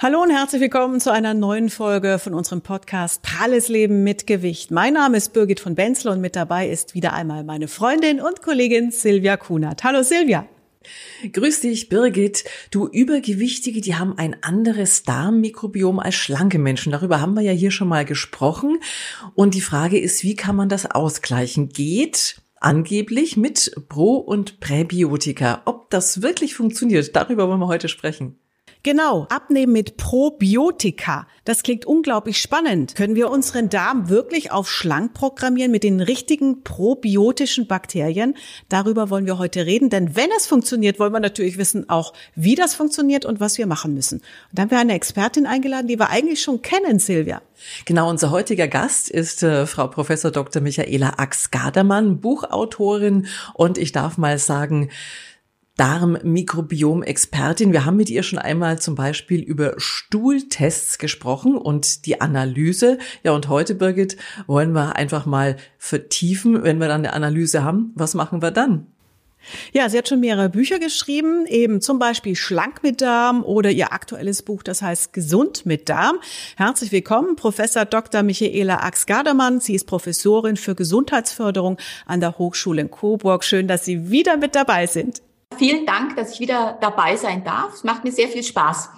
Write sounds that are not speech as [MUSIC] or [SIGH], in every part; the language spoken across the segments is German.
Hallo und herzlich willkommen zu einer neuen Folge von unserem Podcast Pralles Leben mit Gewicht. Mein Name ist Birgit von Benzler und mit dabei ist wieder einmal meine Freundin und Kollegin Silvia Kunert. Hallo Silvia. Grüß dich, Birgit. Du Übergewichtige, die haben ein anderes Darmmikrobiom als schlanke Menschen. Darüber haben wir ja hier schon mal gesprochen. Und die Frage ist, wie kann man das ausgleichen? Geht angeblich mit Pro- und Präbiotika. Ob das wirklich funktioniert, darüber wollen wir heute sprechen. Genau, abnehmen mit Probiotika. Das klingt unglaublich spannend. Können wir unseren Darm wirklich auf schlank programmieren mit den richtigen probiotischen Bakterien? Darüber wollen wir heute reden, denn wenn es funktioniert, wollen wir natürlich wissen auch, wie das funktioniert und was wir machen müssen. Und dann haben wir eine Expertin eingeladen, die wir eigentlich schon kennen, Silvia. Genau, unser heutiger Gast ist äh, Frau Professor Dr. Michaela Ax-Gadermann, Buchautorin und ich darf mal sagen, Darmmikrobiom-Expertin. Wir haben mit ihr schon einmal zum Beispiel über Stuhltests gesprochen und die Analyse. Ja, und heute, Birgit, wollen wir einfach mal vertiefen, wenn wir dann eine Analyse haben. Was machen wir dann? Ja, sie hat schon mehrere Bücher geschrieben, eben zum Beispiel Schlank mit Darm oder ihr aktuelles Buch, das heißt Gesund mit Darm. Herzlich willkommen, Professor Dr. Michaela Ax-Gardermann. Sie ist Professorin für Gesundheitsförderung an der Hochschule in Coburg. Schön, dass Sie wieder mit dabei sind. Vielen Dank, dass ich wieder dabei sein darf. Es macht mir sehr viel Spaß.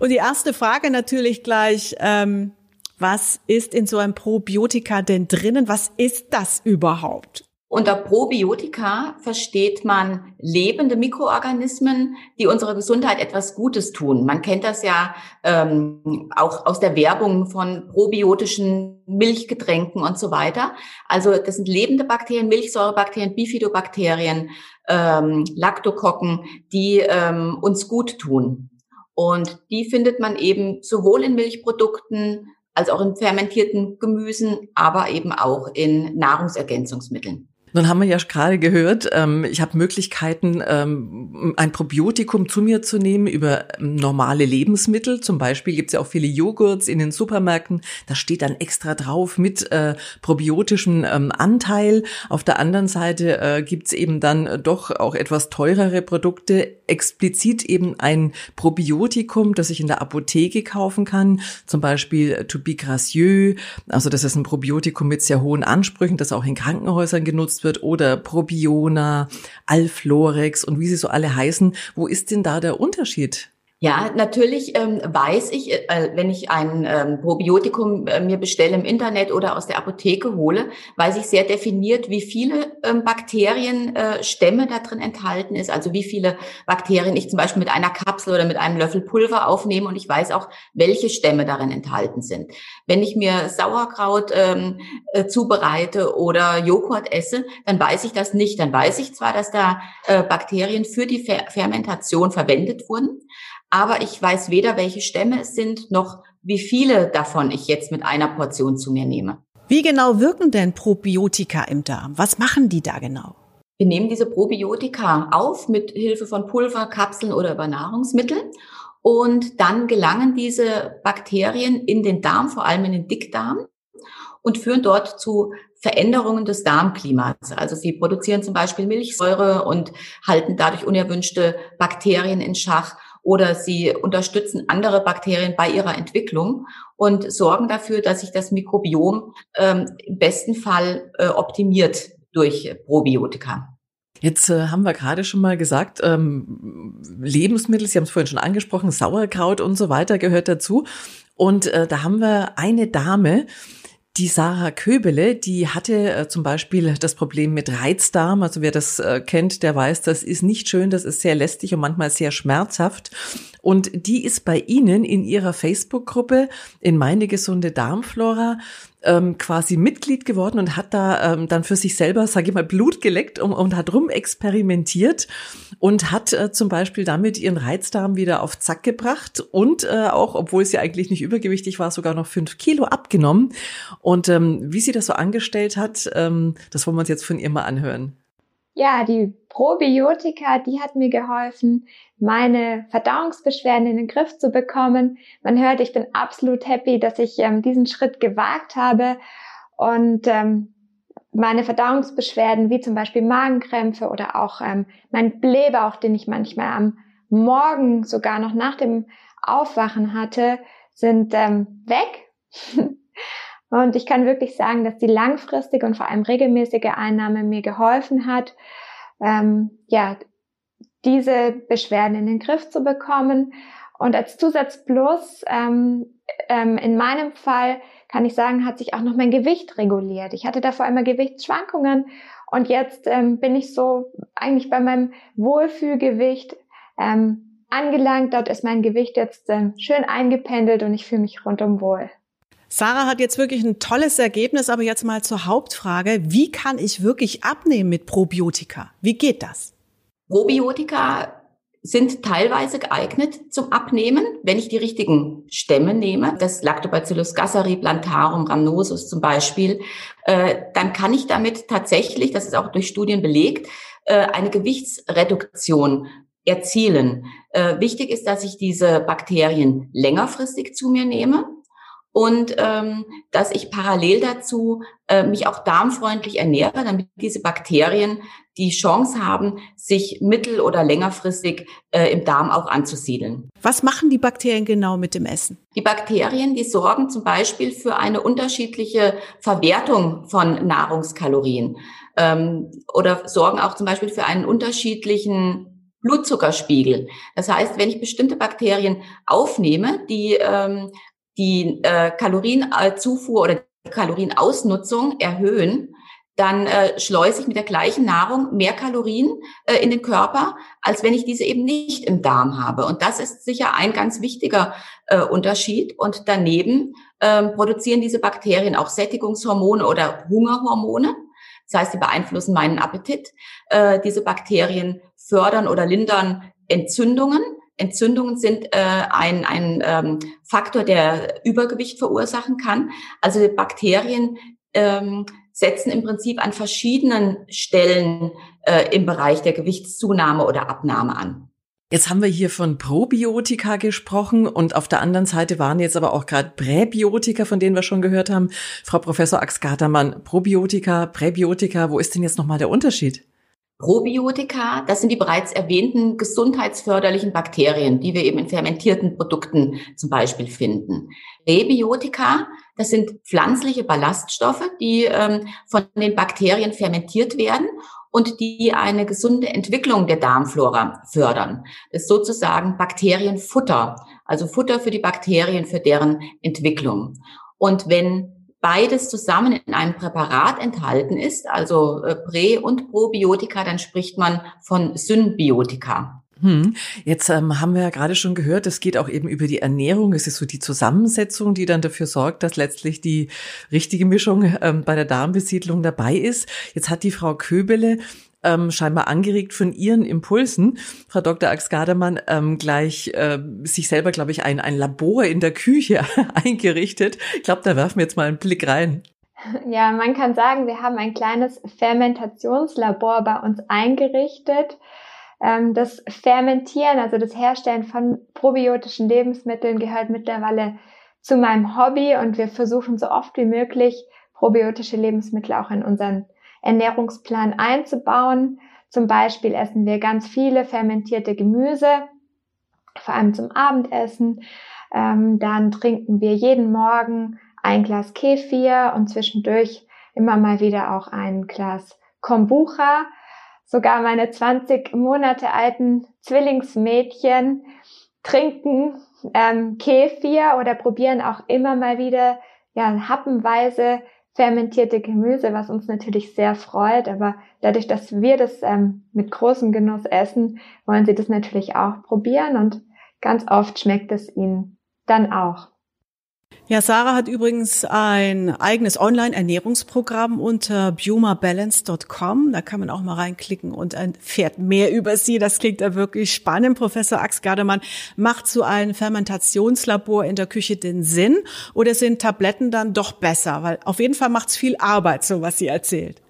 Und die erste Frage natürlich gleich, ähm, was ist in so einem Probiotika denn drinnen? Was ist das überhaupt? Unter Probiotika versteht man lebende Mikroorganismen, die unserer Gesundheit etwas Gutes tun. Man kennt das ja ähm, auch aus der Werbung von probiotischen Milchgetränken und so weiter. Also das sind lebende Bakterien, Milchsäurebakterien, Bifidobakterien, ähm, Laktokokken, die ähm, uns gut tun. Und die findet man eben sowohl in Milchprodukten als auch in fermentierten Gemüsen, aber eben auch in Nahrungsergänzungsmitteln. Nun haben wir ja gerade gehört, ähm, ich habe Möglichkeiten, ähm, ein Probiotikum zu mir zu nehmen über ähm, normale Lebensmittel. Zum Beispiel gibt es ja auch viele Joghurts in den Supermärkten. Da steht dann extra drauf mit äh, probiotischem ähm, Anteil. Auf der anderen Seite äh, gibt es eben dann doch auch etwas teurere Produkte, explizit eben ein Probiotikum, das ich in der Apotheke kaufen kann. Zum Beispiel To Be Gracieux. Also das ist ein Probiotikum mit sehr hohen Ansprüchen, das auch in Krankenhäusern genutzt wird wird oder Probiona, Alflorex und wie sie so alle heißen. Wo ist denn da der Unterschied? Ja, natürlich ähm, weiß ich, äh, wenn ich ein ähm, Probiotikum äh, mir bestelle im Internet oder aus der Apotheke hole, weiß ich sehr definiert, wie viele ähm, Bakterienstämme äh, da drin enthalten ist, also wie viele Bakterien ich zum Beispiel mit einer Kapsel oder mit einem Löffel Pulver aufnehme und ich weiß auch, welche Stämme darin enthalten sind. Wenn ich mir Sauerkraut ähm, äh, zubereite oder Joghurt esse, dann weiß ich das nicht. Dann weiß ich zwar, dass da äh, Bakterien für die Fer Fermentation verwendet wurden, aber ich weiß weder, welche Stämme es sind, noch wie viele davon ich jetzt mit einer Portion zu mir nehme. Wie genau wirken denn Probiotika im Darm? Was machen die da genau? Wir nehmen diese Probiotika auf mit Hilfe von Pulver, Kapseln oder über Nahrungsmittel und dann gelangen diese Bakterien in den Darm, vor allem in den Dickdarm und führen dort zu Veränderungen des Darmklimas. Also sie produzieren zum Beispiel Milchsäure und halten dadurch unerwünschte Bakterien in Schach oder sie unterstützen andere Bakterien bei ihrer Entwicklung und sorgen dafür, dass sich das Mikrobiom ähm, im besten Fall äh, optimiert durch Probiotika. Jetzt äh, haben wir gerade schon mal gesagt, ähm, Lebensmittel, Sie haben es vorhin schon angesprochen, Sauerkraut und so weiter gehört dazu. Und äh, da haben wir eine Dame, die Sarah Köbele, die hatte äh, zum Beispiel das Problem mit Reizdarm. Also wer das äh, kennt, der weiß, das ist nicht schön, das ist sehr lästig und manchmal sehr schmerzhaft. Und die ist bei Ihnen in Ihrer Facebook-Gruppe in meine gesunde Darmflora ähm, quasi Mitglied geworden und hat da ähm, dann für sich selber, sage ich mal, Blut geleckt und, und hat rum experimentiert und hat äh, zum Beispiel damit ihren Reizdarm wieder auf Zack gebracht und äh, auch, obwohl sie eigentlich nicht übergewichtig war, sogar noch fünf Kilo abgenommen. Und ähm, wie sie das so angestellt hat, ähm, das wollen wir uns jetzt von ihr mal anhören. Ja, die Probiotika, die hat mir geholfen, meine Verdauungsbeschwerden in den Griff zu bekommen. Man hört, ich bin absolut happy, dass ich ähm, diesen Schritt gewagt habe und ähm, meine Verdauungsbeschwerden, wie zum Beispiel Magenkrämpfe oder auch ähm, mein Blähbauch, den ich manchmal am Morgen sogar noch nach dem Aufwachen hatte, sind ähm, weg. [LAUGHS] und ich kann wirklich sagen, dass die langfristige und vor allem regelmäßige Einnahme mir geholfen hat, ähm, ja, diese Beschwerden in den Griff zu bekommen. Und als Zusatz Plus, ähm, ähm, in meinem Fall kann ich sagen, hat sich auch noch mein Gewicht reguliert. Ich hatte davor immer Gewichtsschwankungen und jetzt ähm, bin ich so eigentlich bei meinem Wohlfühlgewicht ähm, angelangt. Dort ist mein Gewicht jetzt ähm, schön eingependelt und ich fühle mich rundum wohl. Sarah hat jetzt wirklich ein tolles Ergebnis, aber jetzt mal zur Hauptfrage. Wie kann ich wirklich abnehmen mit Probiotika? Wie geht das? Probiotika sind teilweise geeignet zum Abnehmen, wenn ich die richtigen Stämme nehme, das Lactobacillus gasseri plantarum rhamnosus zum Beispiel, äh, dann kann ich damit tatsächlich, das ist auch durch Studien belegt, äh, eine Gewichtsreduktion erzielen. Äh, wichtig ist, dass ich diese Bakterien längerfristig zu mir nehme und ähm, dass ich parallel dazu äh, mich auch darmfreundlich ernähre, damit diese Bakterien die Chance haben, sich mittel- oder längerfristig äh, im Darm auch anzusiedeln. Was machen die Bakterien genau mit dem Essen? Die Bakterien, die sorgen zum Beispiel für eine unterschiedliche Verwertung von Nahrungskalorien ähm, oder sorgen auch zum Beispiel für einen unterschiedlichen Blutzuckerspiegel. Das heißt, wenn ich bestimmte Bakterien aufnehme, die ähm, die äh, Kalorienzufuhr oder Kalorienausnutzung erhöhen, dann äh, schleuse ich mit der gleichen Nahrung mehr Kalorien äh, in den Körper, als wenn ich diese eben nicht im Darm habe. Und das ist sicher ein ganz wichtiger äh, Unterschied. Und daneben ähm, produzieren diese Bakterien auch Sättigungshormone oder Hungerhormone. Das heißt, sie beeinflussen meinen Appetit. Äh, diese Bakterien fördern oder lindern Entzündungen. Entzündungen sind äh, ein, ein ähm, Faktor, der Übergewicht verursachen kann. Also Bakterien ähm, setzen im Prinzip an verschiedenen Stellen äh, im Bereich der Gewichtszunahme oder Abnahme an. Jetzt haben wir hier von Probiotika gesprochen und auf der anderen Seite waren jetzt aber auch gerade Präbiotika, von denen wir schon gehört haben. Frau Professor Ax-Gatermann, Probiotika, Präbiotika, wo ist denn jetzt nochmal der Unterschied? Probiotika, das sind die bereits erwähnten gesundheitsförderlichen Bakterien, die wir eben in fermentierten Produkten zum Beispiel finden. Präbiotika, das sind pflanzliche Ballaststoffe, die ähm, von den Bakterien fermentiert werden und die eine gesunde Entwicklung der Darmflora fördern. Das ist sozusagen Bakterienfutter, also Futter für die Bakterien, für deren Entwicklung. Und wenn beides zusammen in einem Präparat enthalten ist, also äh, Prä- und Probiotika, dann spricht man von Symbiotika. Hm. Jetzt ähm, haben wir ja gerade schon gehört, es geht auch eben über die Ernährung. Es ist so die Zusammensetzung, die dann dafür sorgt, dass letztlich die richtige Mischung ähm, bei der Darmbesiedlung dabei ist. Jetzt hat die Frau Köbele ähm, scheinbar angeregt von ihren Impulsen, Frau Dr. Ax-Gardermann, ähm, gleich äh, sich selber, glaube ich, ein, ein Labor in der Küche [LAUGHS] eingerichtet. Ich glaube, da werfen wir jetzt mal einen Blick rein. Ja, man kann sagen, wir haben ein kleines Fermentationslabor bei uns eingerichtet. Ähm, das Fermentieren, also das Herstellen von probiotischen Lebensmitteln gehört mittlerweile zu meinem Hobby und wir versuchen so oft wie möglich probiotische Lebensmittel auch in unseren Ernährungsplan einzubauen. Zum Beispiel essen wir ganz viele fermentierte Gemüse, vor allem zum Abendessen. Ähm, dann trinken wir jeden Morgen ein Glas Kefir und zwischendurch immer mal wieder auch ein Glas Kombucha. Sogar meine 20 Monate alten Zwillingsmädchen trinken ähm, Kefir oder probieren auch immer mal wieder ja, happenweise fermentierte Gemüse, was uns natürlich sehr freut. Aber dadurch, dass wir das ähm, mit großem Genuss essen, wollen sie das natürlich auch probieren und ganz oft schmeckt es ihnen dann auch. Ja, Sarah hat übrigens ein eigenes Online-Ernährungsprogramm unter bumabalance.com. Da kann man auch mal reinklicken und erfährt mehr über sie. Das klingt ja wirklich spannend. Professor Ax Gardemann, macht so ein Fermentationslabor in der Küche den Sinn oder sind Tabletten dann doch besser? Weil auf jeden Fall macht es viel Arbeit, so was sie erzählt.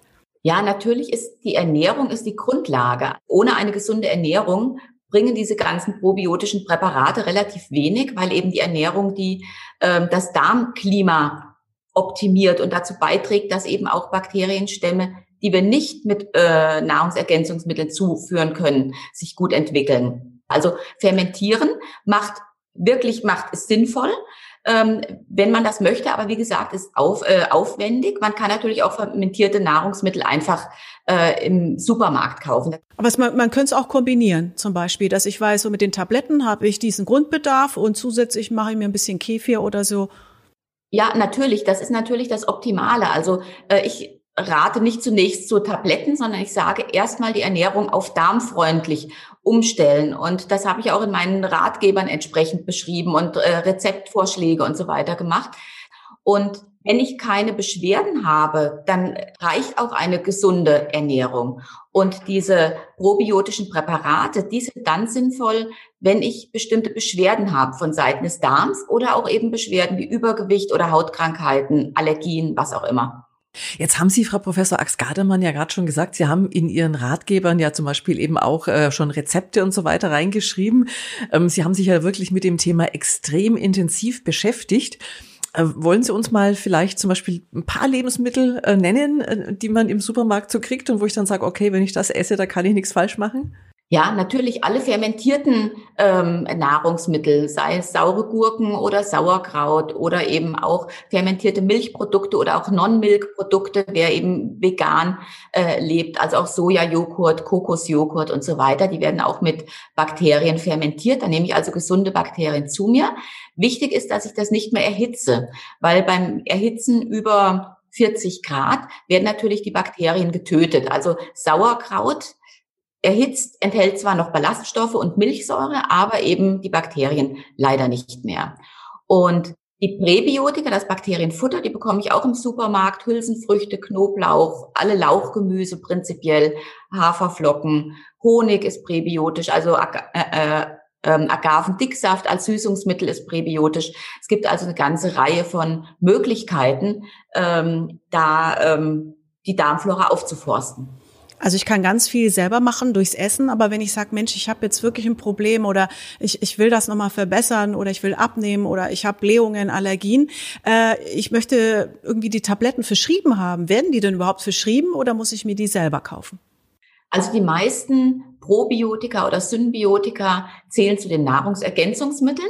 Ja, natürlich ist die Ernährung ist die Grundlage. Ohne eine gesunde Ernährung bringen diese ganzen probiotischen Präparate relativ wenig, weil eben die Ernährung die äh, das Darmklima optimiert und dazu beiträgt, dass eben auch Bakterienstämme, die wir nicht mit äh, Nahrungsergänzungsmitteln zuführen können, sich gut entwickeln. Also fermentieren macht wirklich macht es sinnvoll, ähm, wenn man das möchte. Aber wie gesagt, ist auf, äh, aufwendig. Man kann natürlich auch fermentierte Nahrungsmittel einfach äh, im Supermarkt kaufen. Aber es, man, man könnte es auch kombinieren, zum Beispiel, dass ich weiß, so mit den Tabletten habe ich diesen Grundbedarf und zusätzlich mache ich mir ein bisschen Kefir oder so. Ja, natürlich. Das ist natürlich das Optimale. Also äh, ich rate nicht zunächst zu Tabletten, sondern ich sage erstmal die Ernährung auf darmfreundlich umstellen. Und das habe ich auch in meinen Ratgebern entsprechend beschrieben und äh, Rezeptvorschläge und so weiter gemacht. Und wenn ich keine Beschwerden habe, dann reicht auch eine gesunde Ernährung. Und diese probiotischen Präparate, die sind dann sinnvoll, wenn ich bestimmte Beschwerden habe von Seiten des Darms oder auch eben Beschwerden wie Übergewicht oder Hautkrankheiten, Allergien, was auch immer. Jetzt haben Sie, Frau Professor Ax-Gardemann, ja gerade schon gesagt, Sie haben in Ihren Ratgebern ja zum Beispiel eben auch äh, schon Rezepte und so weiter reingeschrieben. Ähm, Sie haben sich ja wirklich mit dem Thema extrem intensiv beschäftigt. Äh, wollen Sie uns mal vielleicht zum Beispiel ein paar Lebensmittel äh, nennen, äh, die man im Supermarkt so kriegt und wo ich dann sage, okay, wenn ich das esse, da kann ich nichts falsch machen? Ja, natürlich alle fermentierten ähm, Nahrungsmittel, sei es saure Gurken oder Sauerkraut oder eben auch fermentierte Milchprodukte oder auch Non-Milk-Produkte, wer eben vegan äh, lebt, also auch Sojajoghurt, Kokosjoghurt und so weiter, die werden auch mit Bakterien fermentiert. Da nehme ich also gesunde Bakterien zu mir. Wichtig ist, dass ich das nicht mehr erhitze, weil beim Erhitzen über 40 Grad werden natürlich die Bakterien getötet. Also Sauerkraut Erhitzt enthält zwar noch Ballaststoffe und Milchsäure, aber eben die Bakterien leider nicht mehr. Und die Präbiotika, das Bakterienfutter, die bekomme ich auch im Supermarkt. Hülsenfrüchte, Knoblauch, alle Lauchgemüse prinzipiell, Haferflocken, Honig ist präbiotisch, also äh, äh, ähm, Agavendicksaft als Süßungsmittel ist präbiotisch. Es gibt also eine ganze Reihe von Möglichkeiten, ähm, da ähm, die Darmflora aufzuforsten. Also ich kann ganz viel selber machen durchs Essen, aber wenn ich sage, Mensch, ich habe jetzt wirklich ein Problem oder ich, ich will das nochmal verbessern oder ich will abnehmen oder ich habe Blähungen, Allergien, äh, ich möchte irgendwie die Tabletten verschrieben haben. Werden die denn überhaupt verschrieben oder muss ich mir die selber kaufen? Also die meisten Probiotika oder Symbiotika zählen zu den Nahrungsergänzungsmitteln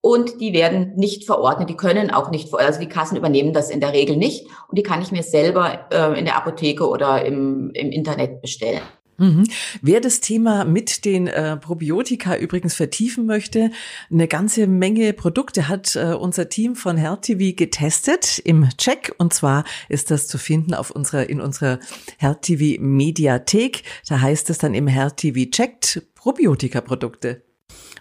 und die werden nicht verordnet, die können auch nicht, also die Kassen übernehmen das in der Regel nicht und die kann ich mir selber äh, in der Apotheke oder im, im Internet bestellen. Mhm. Wer das Thema mit den äh, Probiotika übrigens vertiefen möchte, eine ganze Menge Produkte hat äh, unser Team von HealthTV getestet im Check und zwar ist das zu finden auf unserer in unserer HealthTV Mediathek. Da heißt es dann im HealthTV Checkt Probiotika Produkte.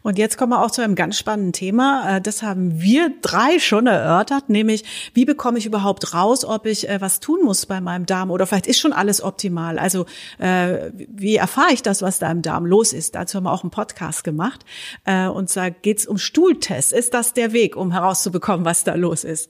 Und jetzt kommen wir auch zu einem ganz spannenden Thema. Äh, das haben wir drei schon erörtert, nämlich wie bekomme ich überhaupt raus, ob ich äh, was tun muss bei meinem Darm oder vielleicht ist schon alles optimal. Also äh, wie erfahre ich das, was da im Darm los ist? Dazu haben wir auch einen Podcast gemacht. Und zwar geht es um Stuhltests. Ist das der Weg, um herauszubekommen, was da los ist?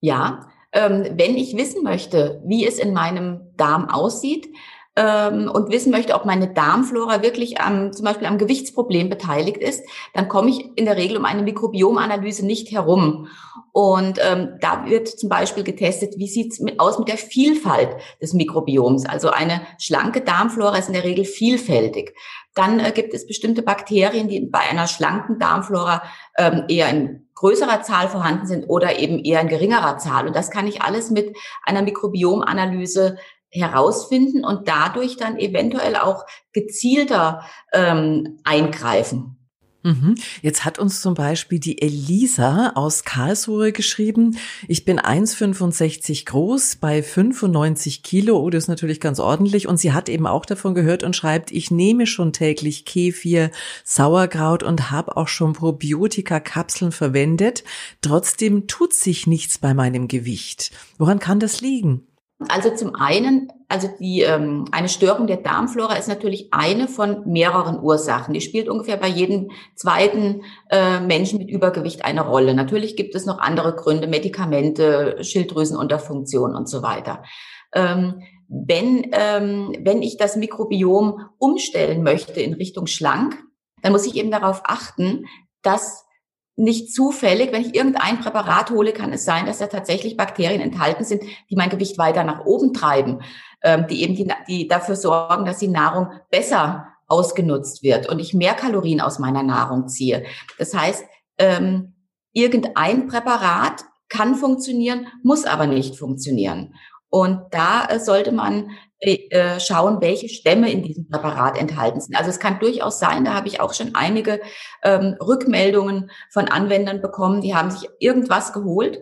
Ja, ähm, wenn ich wissen möchte, wie es in meinem Darm aussieht, ähm, und wissen möchte, ob meine Darmflora wirklich am, zum Beispiel am Gewichtsproblem beteiligt ist, dann komme ich in der Regel um eine Mikrobiomanalyse nicht herum. Und ähm, da wird zum Beispiel getestet, wie sieht's mit, aus mit der Vielfalt des Mikrobioms. Also eine schlanke Darmflora ist in der Regel vielfältig. Dann äh, gibt es bestimmte Bakterien, die bei einer schlanken Darmflora ähm, eher in größerer Zahl vorhanden sind oder eben eher in geringerer Zahl. Und das kann ich alles mit einer Mikrobiomanalyse herausfinden und dadurch dann eventuell auch gezielter ähm, eingreifen. Mhm. Jetzt hat uns zum Beispiel die Elisa aus Karlsruhe geschrieben, ich bin 1,65 groß, bei 95 Kilo, oh, das ist natürlich ganz ordentlich. Und sie hat eben auch davon gehört und schreibt, ich nehme schon täglich Kefir, Sauerkraut und habe auch schon Probiotika-Kapseln verwendet. Trotzdem tut sich nichts bei meinem Gewicht. Woran kann das liegen? Also zum einen, also die ähm, eine Störung der Darmflora ist natürlich eine von mehreren Ursachen. Die spielt ungefähr bei jedem zweiten äh, Menschen mit Übergewicht eine Rolle. Natürlich gibt es noch andere Gründe, Medikamente, Schilddrüsenunterfunktion und so weiter. Ähm, wenn, ähm, wenn ich das Mikrobiom umstellen möchte in Richtung schlank, dann muss ich eben darauf achten, dass nicht zufällig, wenn ich irgendein Präparat hole, kann es sein, dass da tatsächlich Bakterien enthalten sind, die mein Gewicht weiter nach oben treiben, ähm, die eben die, die dafür sorgen, dass die Nahrung besser ausgenutzt wird und ich mehr Kalorien aus meiner Nahrung ziehe. Das heißt, ähm, irgendein Präparat kann funktionieren, muss aber nicht funktionieren. Und da äh, sollte man äh, äh, schauen, welche Stämme in diesem Präparat enthalten sind. Also es kann durchaus sein, da habe ich auch schon einige ähm, Rückmeldungen von Anwendern bekommen, die haben sich irgendwas geholt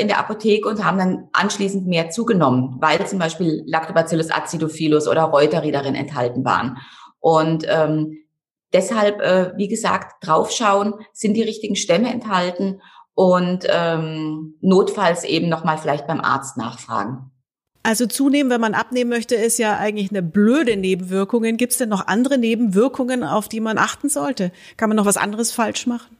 in der Apotheke und haben dann anschließend mehr zugenommen, weil zum Beispiel Lactobacillus acidophilus oder Reuteri darin enthalten waren. Und ähm, deshalb, äh, wie gesagt, draufschauen, sind die richtigen Stämme enthalten und ähm, notfalls eben nochmal vielleicht beim Arzt nachfragen. Also zunehmen, wenn man abnehmen möchte, ist ja eigentlich eine blöde Nebenwirkung. Gibt es denn noch andere Nebenwirkungen, auf die man achten sollte? Kann man noch was anderes falsch machen?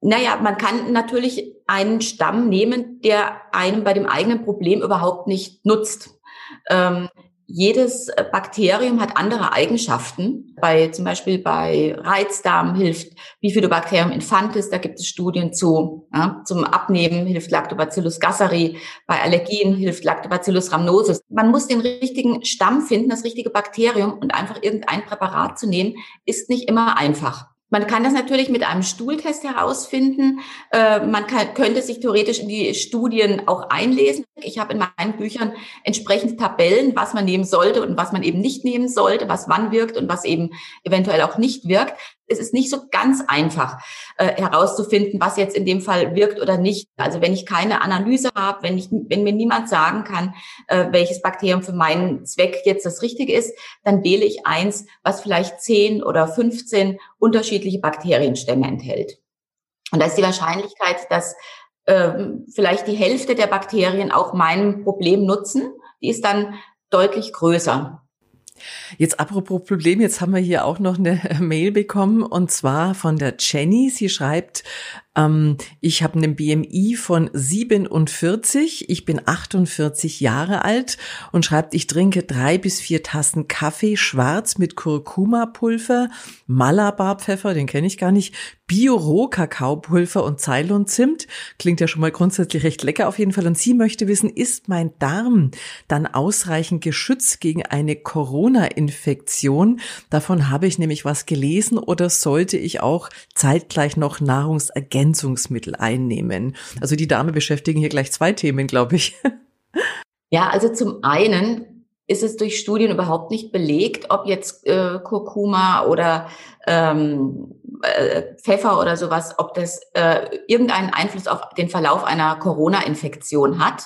Naja, man kann natürlich einen Stamm nehmen, der einem bei dem eigenen Problem überhaupt nicht nutzt. Ähm, jedes äh, Bakterium hat andere Eigenschaften. Bei zum Beispiel bei Reizdarm hilft Bifidobacterium infantis, da gibt es Studien zu. Ja, zum Abnehmen hilft Lactobacillus gasseri, bei Allergien hilft Lactobacillus rhamnosus. Man muss den richtigen Stamm finden, das richtige Bakterium und einfach irgendein Präparat zu nehmen, ist nicht immer einfach. Man kann das natürlich mit einem Stuhltest herausfinden. Äh, man kann, könnte sich theoretisch in die Studien auch einlesen. Ich habe in meinen Büchern entsprechend Tabellen, was man nehmen sollte und was man eben nicht nehmen sollte, was wann wirkt und was eben eventuell auch nicht wirkt es ist nicht so ganz einfach äh, herauszufinden, was jetzt in dem Fall wirkt oder nicht. Also wenn ich keine Analyse habe, wenn ich, wenn mir niemand sagen kann, äh, welches Bakterium für meinen Zweck jetzt das Richtige ist, dann wähle ich eins, was vielleicht 10 oder 15 unterschiedliche Bakterienstämme enthält. Und da ist die Wahrscheinlichkeit, dass ähm, vielleicht die Hälfte der Bakterien auch mein Problem nutzen, die ist dann deutlich größer. Jetzt apropos Problem, jetzt haben wir hier auch noch eine [LAUGHS] Mail bekommen und zwar von der Jenny. Sie schreibt, ähm, ich habe einen BMI von 47, ich bin 48 Jahre alt und schreibt, ich trinke drei bis vier Tassen Kaffee schwarz mit Kurkuma-Pulver, Malabar-Pfeffer, den kenne ich gar nicht, Bio-Roh-Kakaopulver und Ceylon-Zimt. Klingt ja schon mal grundsätzlich recht lecker auf jeden Fall. Und sie möchte wissen, ist mein Darm dann ausreichend geschützt gegen eine Corona-Infektion? Davon habe ich nämlich was gelesen oder sollte ich auch zeitgleich noch Nahrungsergänzungen Nahrungsergänzungsmittel einnehmen? Also die Dame beschäftigen hier gleich zwei Themen, glaube ich. Ja, also zum einen ist es durch Studien überhaupt nicht belegt, ob jetzt äh, Kurkuma oder ähm, äh, Pfeffer oder sowas, ob das äh, irgendeinen Einfluss auf den Verlauf einer Corona-Infektion hat.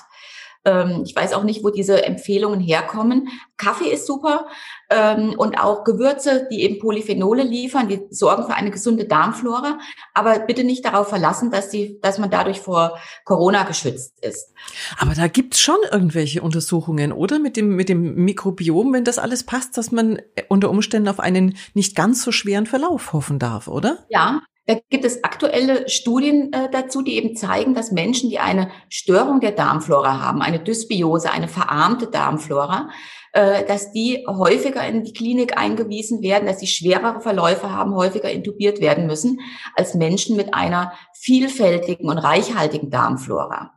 Ähm, ich weiß auch nicht, wo diese Empfehlungen herkommen. Kaffee ist super ähm, und auch Gewürze, die eben Polyphenole liefern, die sorgen für eine gesunde Darmflora. Aber bitte nicht darauf verlassen, dass, die, dass man dadurch vor Corona geschützt ist. Aber da gibt's schon irgendwelche Untersuchungen, oder? Mit dem, mit dem Mikrobiom, wenn das alles passt, dass man unter Umständen auf einen nicht ganz so schweren Verlauf hoffen darf, oder? Ja, da gibt es aktuelle Studien äh, dazu, die eben zeigen, dass Menschen, die eine Störung der Darmflora haben, eine Dysbiose, eine verarmte Darmflora, äh, dass die häufiger in die Klinik eingewiesen werden, dass sie schwerere Verläufe haben, häufiger intubiert werden müssen als Menschen mit einer vielfältigen und reichhaltigen Darmflora.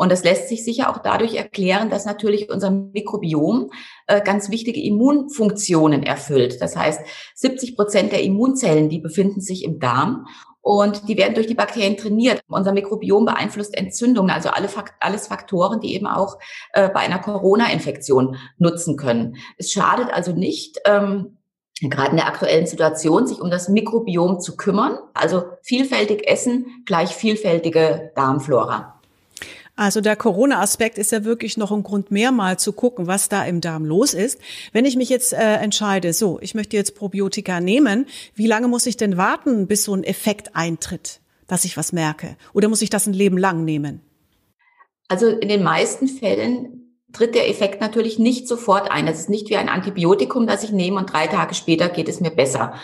Und das lässt sich sicher auch dadurch erklären, dass natürlich unser Mikrobiom äh, ganz wichtige Immunfunktionen erfüllt. Das heißt, 70 Prozent der Immunzellen, die befinden sich im Darm und die werden durch die Bakterien trainiert. Unser Mikrobiom beeinflusst Entzündungen, also alle, alles Faktoren, die eben auch äh, bei einer Corona-Infektion nutzen können. Es schadet also nicht, ähm, gerade in der aktuellen Situation, sich um das Mikrobiom zu kümmern. Also vielfältig essen gleich vielfältige Darmflora. Also der Corona-Aspekt ist ja wirklich noch ein Grund mehr mal zu gucken, was da im Darm los ist. Wenn ich mich jetzt äh, entscheide, so, ich möchte jetzt Probiotika nehmen, wie lange muss ich denn warten, bis so ein Effekt eintritt, dass ich was merke? Oder muss ich das ein Leben lang nehmen? Also in den meisten Fällen tritt der Effekt natürlich nicht sofort ein. Das ist nicht wie ein Antibiotikum, das ich nehme und drei Tage später geht es mir besser.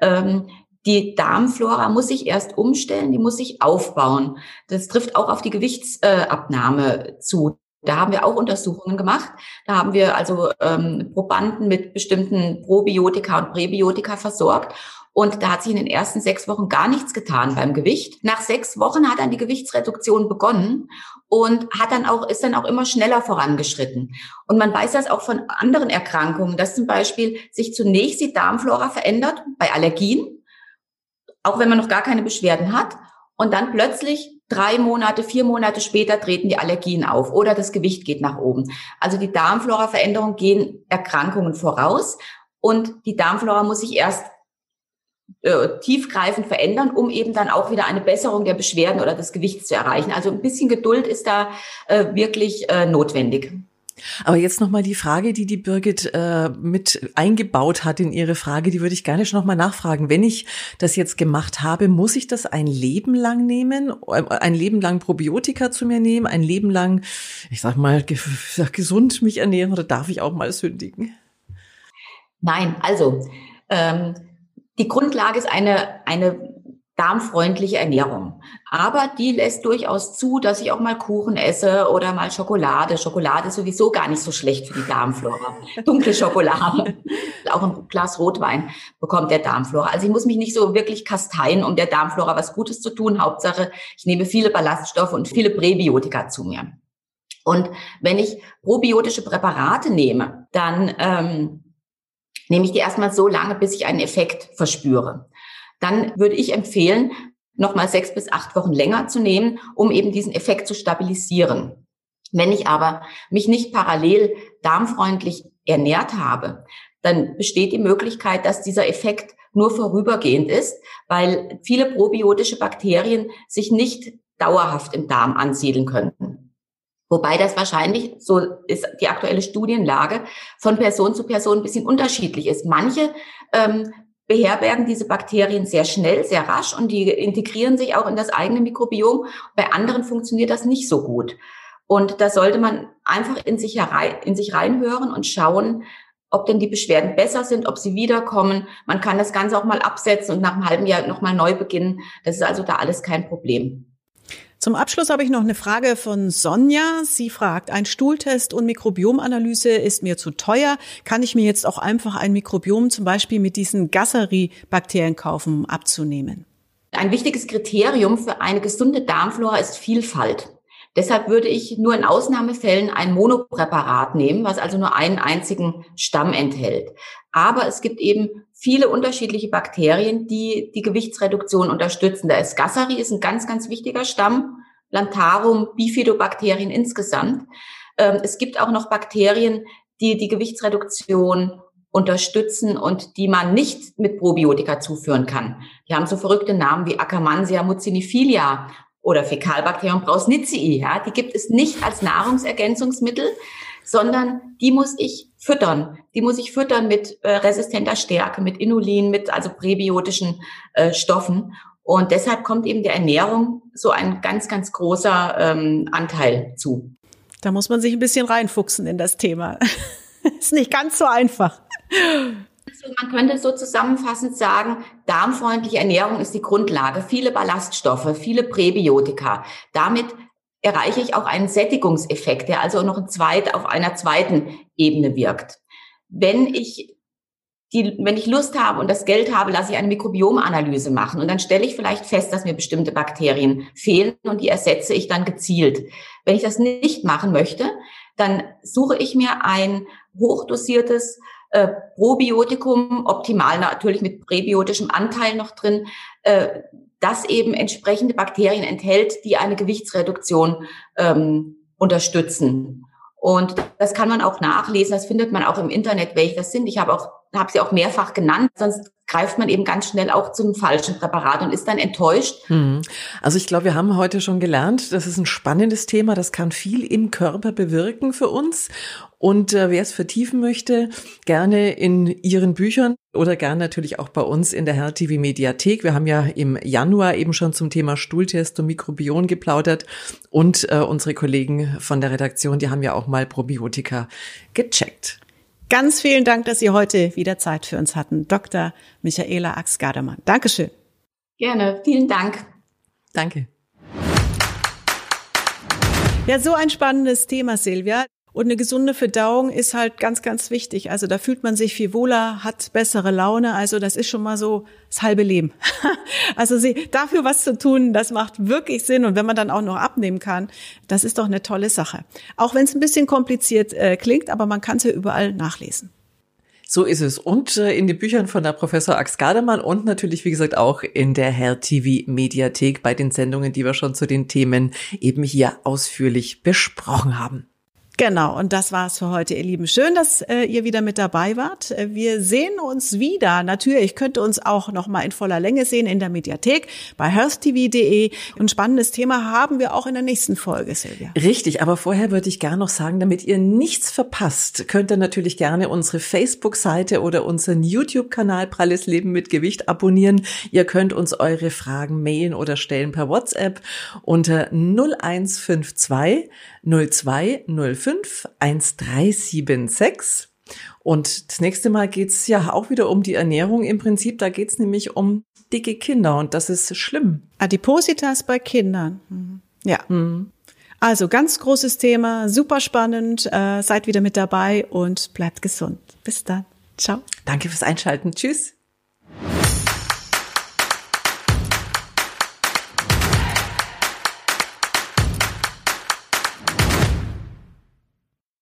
Ähm, die Darmflora muss sich erst umstellen, die muss sich aufbauen. Das trifft auch auf die Gewichtsabnahme zu. Da haben wir auch Untersuchungen gemacht. Da haben wir also ähm, Probanden mit bestimmten Probiotika und Präbiotika versorgt. Und da hat sich in den ersten sechs Wochen gar nichts getan beim Gewicht. Nach sechs Wochen hat dann die Gewichtsreduktion begonnen und hat dann auch, ist dann auch immer schneller vorangeschritten. Und man weiß das auch von anderen Erkrankungen, dass zum Beispiel sich zunächst die Darmflora verändert bei Allergien, auch wenn man noch gar keine Beschwerden hat. Und dann plötzlich drei Monate, vier Monate später treten die Allergien auf oder das Gewicht geht nach oben. Also die Darmflora-Veränderungen gehen Erkrankungen voraus und die Darmflora muss sich erst äh, tiefgreifend verändern, um eben dann auch wieder eine Besserung der Beschwerden oder des Gewichts zu erreichen. Also ein bisschen Geduld ist da äh, wirklich äh, notwendig. Aber jetzt nochmal die Frage, die die Birgit äh, mit eingebaut hat in ihre Frage, die würde ich gerne schon nochmal nachfragen. Wenn ich das jetzt gemacht habe, muss ich das ein Leben lang nehmen, ein Leben lang Probiotika zu mir nehmen, ein Leben lang, ich sag mal, gesund mich ernähren oder darf ich auch mal sündigen? Nein, also ähm, die Grundlage ist eine, eine darmfreundliche Ernährung. Aber die lässt durchaus zu, dass ich auch mal Kuchen esse oder mal Schokolade. Schokolade ist sowieso gar nicht so schlecht für die Darmflora. Dunkle Schokolade. [LAUGHS] auch ein Glas Rotwein bekommt der Darmflora. Also ich muss mich nicht so wirklich kasteien, um der Darmflora was Gutes zu tun. Hauptsache, ich nehme viele Ballaststoffe und viele Präbiotika zu mir. Und wenn ich probiotische Präparate nehme, dann ähm, nehme ich die erstmal so lange, bis ich einen Effekt verspüre dann würde ich empfehlen, nochmal sechs bis acht Wochen länger zu nehmen, um eben diesen Effekt zu stabilisieren. Wenn ich aber mich nicht parallel darmfreundlich ernährt habe, dann besteht die Möglichkeit, dass dieser Effekt nur vorübergehend ist, weil viele probiotische Bakterien sich nicht dauerhaft im Darm ansiedeln könnten. Wobei das wahrscheinlich, so ist die aktuelle Studienlage, von Person zu Person ein bisschen unterschiedlich ist. Manche ähm, beherbergen diese Bakterien sehr schnell, sehr rasch und die integrieren sich auch in das eigene Mikrobiom. Bei anderen funktioniert das nicht so gut. Und da sollte man einfach in sich, herein, in sich reinhören und schauen, ob denn die Beschwerden besser sind, ob sie wiederkommen. Man kann das Ganze auch mal absetzen und nach einem halben Jahr nochmal neu beginnen. Das ist also da alles kein Problem. Zum Abschluss habe ich noch eine Frage von Sonja. Sie fragt, ein Stuhltest und Mikrobiomanalyse ist mir zu teuer. Kann ich mir jetzt auch einfach ein Mikrobiom zum Beispiel mit diesen Gasseri-Bakterien kaufen, um abzunehmen? Ein wichtiges Kriterium für eine gesunde Darmflora ist Vielfalt. Deshalb würde ich nur in Ausnahmefällen ein Monopräparat nehmen, was also nur einen einzigen Stamm enthält. Aber es gibt eben viele unterschiedliche Bakterien, die die Gewichtsreduktion unterstützen. Der Escassari ist ein ganz, ganz wichtiger Stamm. Plantarum, Bifidobakterien insgesamt. Ähm, es gibt auch noch Bakterien, die die Gewichtsreduktion unterstützen und die man nicht mit Probiotika zuführen kann. Die haben so verrückte Namen wie Akkermansia mucinifilia oder Fäkalbakterium Brausnitzii. Ja, die gibt es nicht als Nahrungsergänzungsmittel, sondern die muss ich füttern. Die muss ich füttern mit äh, resistenter Stärke, mit Inulin, mit also präbiotischen äh, Stoffen. Und deshalb kommt eben der Ernährung so ein ganz, ganz großer ähm, Anteil zu. Da muss man sich ein bisschen reinfuchsen in das Thema. [LAUGHS] Ist nicht ganz so einfach. Also man könnte so zusammenfassend sagen, darmfreundliche Ernährung ist die Grundlage. Viele Ballaststoffe, viele Präbiotika. Damit erreiche ich auch einen Sättigungseffekt, der also noch ein zweit, auf einer zweiten Ebene wirkt. Wenn ich die, wenn ich Lust habe und das Geld habe, lasse ich eine Mikrobiomanalyse machen und dann stelle ich vielleicht fest, dass mir bestimmte Bakterien fehlen und die ersetze ich dann gezielt. Wenn ich das nicht machen möchte, dann suche ich mir ein hochdosiertes äh, Probiotikum, optimal natürlich mit präbiotischem Anteil noch drin, äh, das eben entsprechende Bakterien enthält, die eine Gewichtsreduktion ähm, unterstützen. Und das kann man auch nachlesen, das findet man auch im Internet, welche das sind. Ich habe auch habe sie auch mehrfach genannt, sonst greift man eben ganz schnell auch zum falschen Präparat und ist dann enttäuscht. Hm. Also ich glaube, wir haben heute schon gelernt, das ist ein spannendes Thema, das kann viel im Körper bewirken für uns. Und äh, wer es vertiefen möchte, gerne in Ihren Büchern oder gerne natürlich auch bei uns in der Herr TV Mediathek. Wir haben ja im Januar eben schon zum Thema Stuhltest und Mikrobion geplaudert und äh, unsere Kollegen von der Redaktion, die haben ja auch mal Probiotika gecheckt. Ganz vielen Dank, dass Sie heute wieder Zeit für uns hatten. Dr. Michaela Ax-Gardermann. Dankeschön. Gerne. Vielen Dank. Danke. Ja, so ein spannendes Thema, Silvia. Und eine gesunde Verdauung ist halt ganz, ganz wichtig. Also da fühlt man sich viel wohler, hat bessere Laune. Also das ist schon mal so das halbe Leben. [LAUGHS] also sie, dafür was zu tun, das macht wirklich Sinn. Und wenn man dann auch noch abnehmen kann, das ist doch eine tolle Sache. Auch wenn es ein bisschen kompliziert äh, klingt, aber man kann es ja überall nachlesen. So ist es. Und äh, in den Büchern von der Professor Ax Gardemann und natürlich, wie gesagt, auch in der Herr TV Mediathek bei den Sendungen, die wir schon zu den Themen eben hier ausführlich besprochen haben. Genau, und das war's für heute, ihr Lieben. Schön, dass äh, ihr wieder mit dabei wart. Äh, wir sehen uns wieder. Natürlich könnt ihr uns auch noch mal in voller Länge sehen in der Mediathek bei healthtv.de. Ein spannendes Thema haben wir auch in der nächsten Folge, Silvia. Richtig, aber vorher würde ich gerne noch sagen, damit ihr nichts verpasst, könnt ihr natürlich gerne unsere Facebook-Seite oder unseren YouTube-Kanal Pralles Leben mit Gewicht abonnieren. Ihr könnt uns eure Fragen mailen oder stellen per WhatsApp unter 0152 0205 1376. Und das nächste Mal geht's ja auch wieder um die Ernährung im Prinzip. Da geht's nämlich um dicke Kinder und das ist schlimm. Adipositas bei Kindern. Mhm. Ja. Mhm. Also ganz großes Thema, super spannend. Äh, seid wieder mit dabei und bleibt gesund. Bis dann. Ciao. Danke fürs Einschalten. Tschüss.